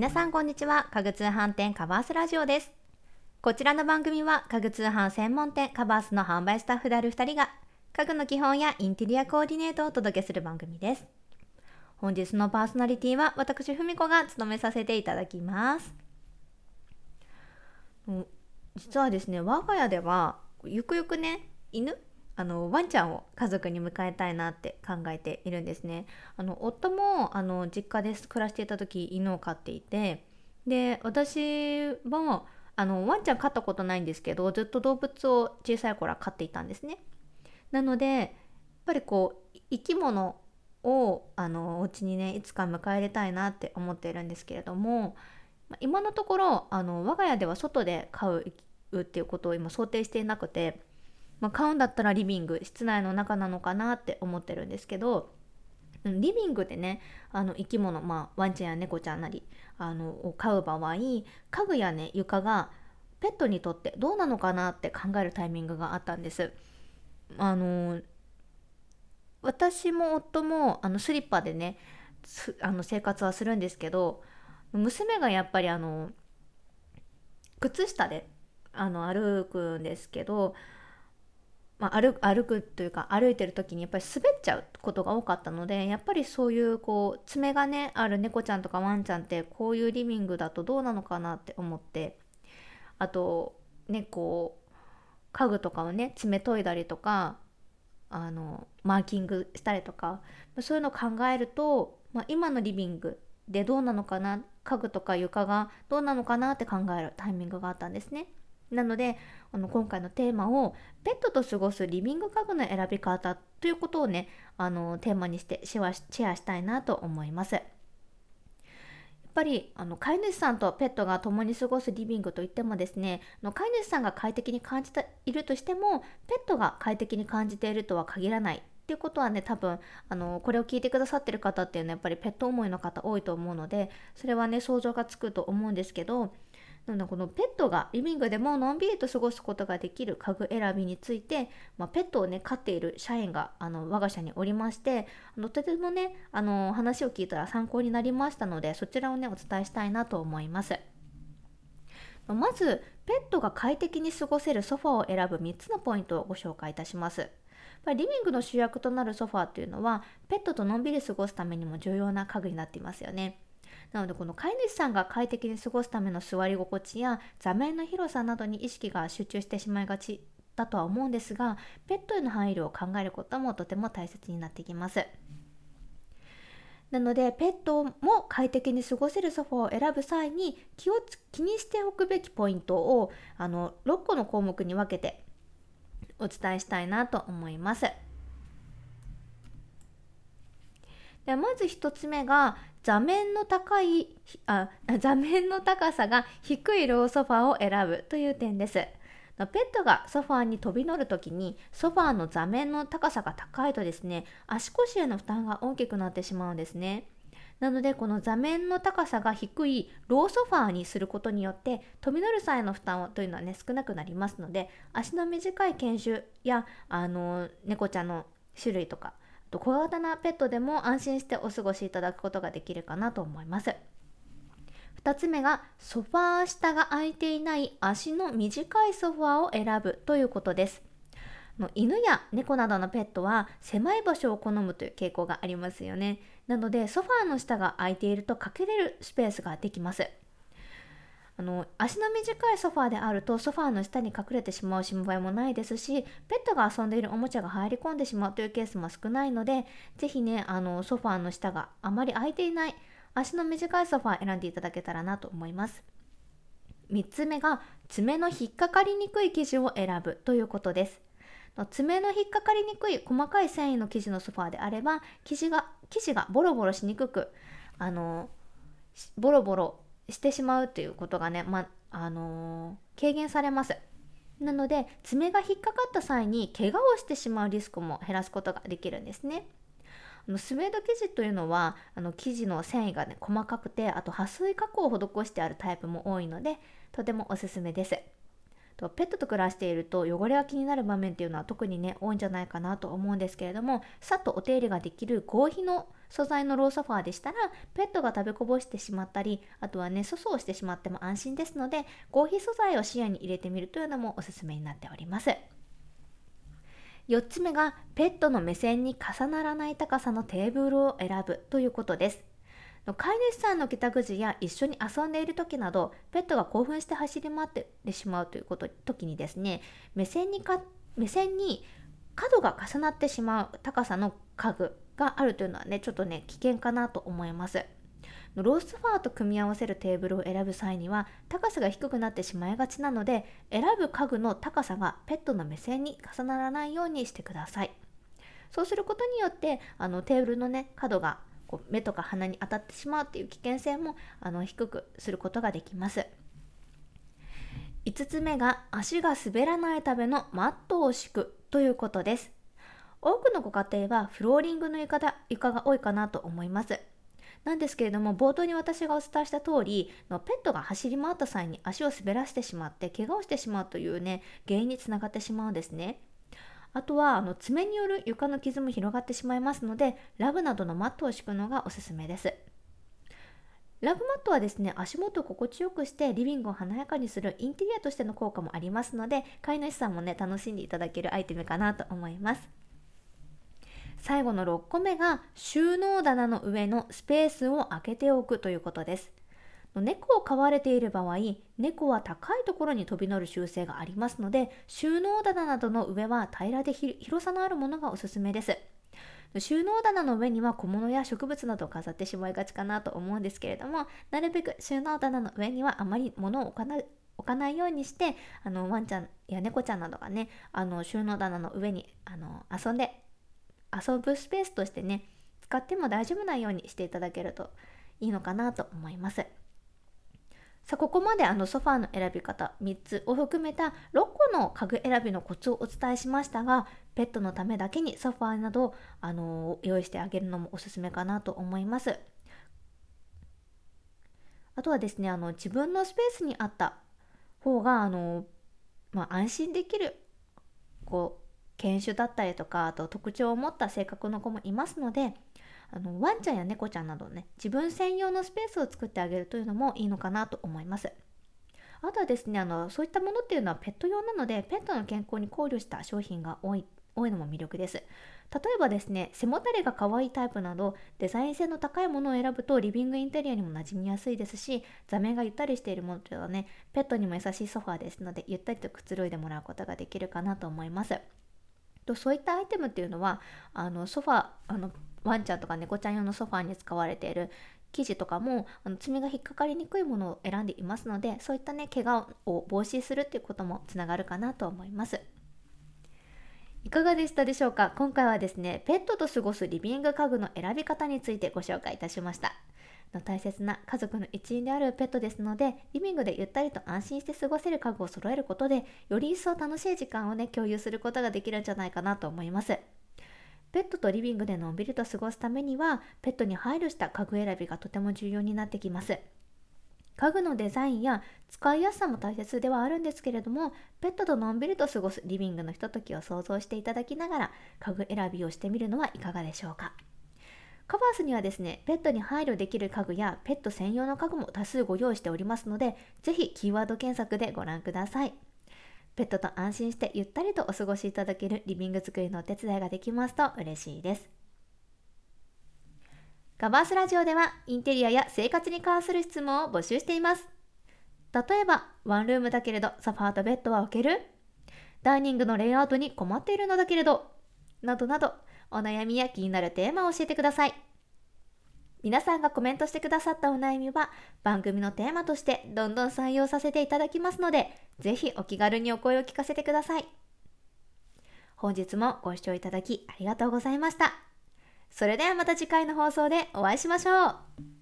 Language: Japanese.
皆さんこんにちは。家具通販店カバースラジオです。こちらの番組は家具通販専門店カバースの販売スタッフである2人が家具の基本やインテリアコーディネートをお届けする番組です。本日のパーソナリティは私ふみこが務めさせていただきます。実はですね我が家ではゆくゆくね犬あのワンちゃんを家族に迎えたいなって考えているんですね。あの夫もあの実家で暮らしていた時犬を飼っていてで私もあのワンちゃん飼ったことないんですけどずっと動物を小さい頃は飼っていたんですね。なのでやっぱりこう生き物をあのお家にねいつか迎え入れたいなって思っているんですけれども今のところあの我が家では外で飼うっていうことを今想定していなくてまあ、買うんだったらリビング室内の中なのかなって思ってるんですけどリビングでねあの生き物、まあ、ワンちゃんや猫ちゃんなりあのを飼う場合家具やね床がペットにとってどうなのかなって考えるタイミングがあったんです。あの私も夫もあのスリッパでねあの生活はするんですけど娘がやっぱりあの靴下であの歩くんですけどまあ、歩くというか歩いてる時にやっぱり滑っちゃうことが多かったのでやっぱりそういうこう爪がねある猫ちゃんとかワンちゃんってこういうリビングだとどうなのかなって思ってあとねこう家具とかをね爪研いだりとかあのマーキングしたりとかそういうのを考えると、まあ、今のリビングでどうなのかな家具とか床がどうなのかなって考えるタイミングがあったんですね。なのであの今回のテーマをペットと過ごすリビング家具の選び方ということをねあのテーマにしてシェアシェアしたいなと思います。やっぱりあの飼い主さんとペットが共に過ごすリビングといってもですねの飼い主さんが快適に感じているとしてもペットが快適に感じているとは限らないっていうことはね多分あのこれを聞いてくださってる方っていうのはやっぱりペット思いの方多いと思うのでそれはね想像がつくと思うんですけどなのこのペットがリビングでものんびりと過ごすことができる家具選びについて、まあ、ペットをね飼っている社員があの我が社におりましてあのとてもねあの話を聞いたら参考になりましたのでそちらをねお伝えしたいなと思います。まずペットが快適に過ごせるソファを選ぶ3つのポイントをご紹介いたします。リビングの主役となるソファーっていうのはペットとのんびり過ごすためにも重要な家具になっていますよね。なのでこの飼い主さんが快適に過ごすための座り心地や座面の広さなどに意識が集中してしまいがちだとは思うんですがペットへの配慮を考えることもとても大切になってきます。なのでペットも快適に過ごせるソファを選ぶ際に気を気にしておくべきポイントをあの6個の項目に分けてお伝えしたいなと思います。ではまず1つ目が座面の高いあ座面の高さが低いローソファーを選ぶという点です。ペットがソファーに飛び乗るときにソファーの座面の高さが高いとですね足腰への負担が大きくなってしまうんですね。なのでこの座面の高さが低いローソファーにすることによって飛び乗る際の負担というのはね少なくなりますので足の短い犬種やあの猫ちゃんの種類とか小型なペットでも安心してお過ごしいただくことができるかなと思います。2つ目がソファー下が空いていない足の短いソファーを選ぶということです。犬や猫などのペットは狭い場所を好むという傾向がありますよね。なのでソファーの下が空いているとかけれるスペースができます。あの足の短いソファーであるとソファーの下に隠れてしまう心配もないですしペットが遊んでいるおもちゃが入り込んでしまうというケースも少ないので是非ねあのソファーの下があまり空いていない足の短いソファー選んでいただけたらなと思います。3つ目が爪の引っかかりにくい生地を選ぶということです。爪の引っかかりにくい細かい繊維の生地のソファーであれば生地が生地がボロボロしにくくあのボロボロしてしまうということがね、まあのー、軽減されます。なので爪が引っかかった際に怪我をしてしまうリスクも減らすことができるんですね。あのスウェード生地というのはあの生地の繊維がね細かくてあと撥水加工を施してあるタイプも多いのでとてもおすすめです。ペットと暮らしていると汚れが気になる場面っていうのは特にね多いんじゃないかなと思うんですけれどもさっとお手入れができる合皮の素材のローソファーでしたらペットが食べこぼしてしまったりあとはね粗相してしまっても安心ですので合皮素材を視野に入れてみるというのもおすすめになっております。4つ目がペットの目線に重ならない高さのテーブルを選ぶということです。飼い主さんの帰宅時や一緒に遊んでいる時などペットが興奮して走り回ってしまうということ時にですね目線にか目線に角が重なってしまう高さの家具があるというのはねちょっとね危険かなと思います。ロースファーと組み合わせるテーブルを選ぶ際には高さが低くなってしまいがちなので選ぶ家具の高さがペットの目線に重ならないようにしてください。そうすることによってあのテーブルのね角がこう目とか鼻に当たってしまうっていう危険性もあの低くすることができます。5つ目が足が滑らないためのマットを敷くということです。多くのご家庭はフローリングの床だ床が多いかなと思います。なんですけれども冒頭に私がお伝えした通りのペットが走り回った際に足を滑らせてしまって怪我をしてしまうというね原因につながってしまうんですね。あとはあの爪による床の傷も広がってしまいますのでラグなどのマットを敷くのがおすすめです。ラグマットはですね足元を心地よくしてリビングを華やかにするインテリアとしての効果もありますので飼い主さんもね楽しんでいただけるアイテムかなと思います。最後の6個目が収納棚の上のスペースを空けておくということです。猫を飼われている場合猫は高いところに飛び乗る習性がありますので収納棚などの上は平らで広さのあるものがおすすめです収納棚の上には小物や植物などを飾ってしまいがちかなと思うんですけれどもなるべく収納棚の上にはあまり物を置かない置かないようにしてあのワンちゃんや猫ちゃんなどがねあの収納棚の上にあの遊んで遊ぶスペースとしてね使っても大丈夫なようにしていただけるといいのかなと思います。さあここまであのソファーの選び方3つを含めた6個の家具選びのコツをお伝えしましたがペットのためだけにソファーなどあの用意してあげるのもおすすめかなと思います。あとはですねあの自分のスペースにあった方があの、まあ、安心できるこう犬種だったりとかあと特徴を持った性格の子もいますのであのワンちゃんや猫ちゃんなどね自分専用のスペースを作ってあげるというのもいいのかなと思います。あとはですねあのそういったものっていうのはペット用なのでペットの健康に考慮した商品が多い多いのも魅力です。例えばですね背もたれが可愛いタイプなどデザイン性の高いものを選ぶとリビングインテリアにも馴染みやすいですし座面がゆったりしているものというのはねペットにも優しいソファーですのでゆったりとくつろいでもらうことができるかなと思います。とそういったアイテムっていうのはあのソファーあのワンちゃんとか猫ちゃん用のソファーに使われている生地とかもあの爪が引っかかりにくいものを選んでいますのでそういったね怪我を防止するっていうこともつながるかなと思います。いかがでしたでしょうか？今回はですねペットと過ごすリビング家具の選び方についてご紹介いたしました。大切な家族の一員であるペットですのでリビングでゆったりと安心して過ごせる家具を揃えることでより一層楽しい時間をね共有することができるんじゃないかなと思います。ペットとリビングでのんびりと過ごすためにはペットに配慮した家具選びがとても重要になってきます。家具のデザインや使いやすさも大切ではあるんですけれどもペットとのんびりと過ごすリビングのひとときを想像していただきながら家具選びをしてみるのはいかがでしょうか？カバースにはですねペットに配慮できる家具やペット専用の家具も多数ご用意しておりますのでぜひキーワード検索でご覧くださいペットと安心してゆったりとお過ごしいただけるリビング作りのお手伝いができますと嬉しいです。カバースラジオではインテリアや生活に関する質問を募集しています。例えば、ワンルームだけれどソファーとベッドは置けるダイニングのレイアウトに困っているのだけれどなどなど、お悩みや気になるテーマを教えてください。皆さんがコメントしてくださったお悩みは番組のテーマとしてどんどん採用させていただきますので、ぜひお気軽にお声を聞かせてください。本日もご視聴いただきありがとうございました。それではまた次回の放送でお会いしましょう。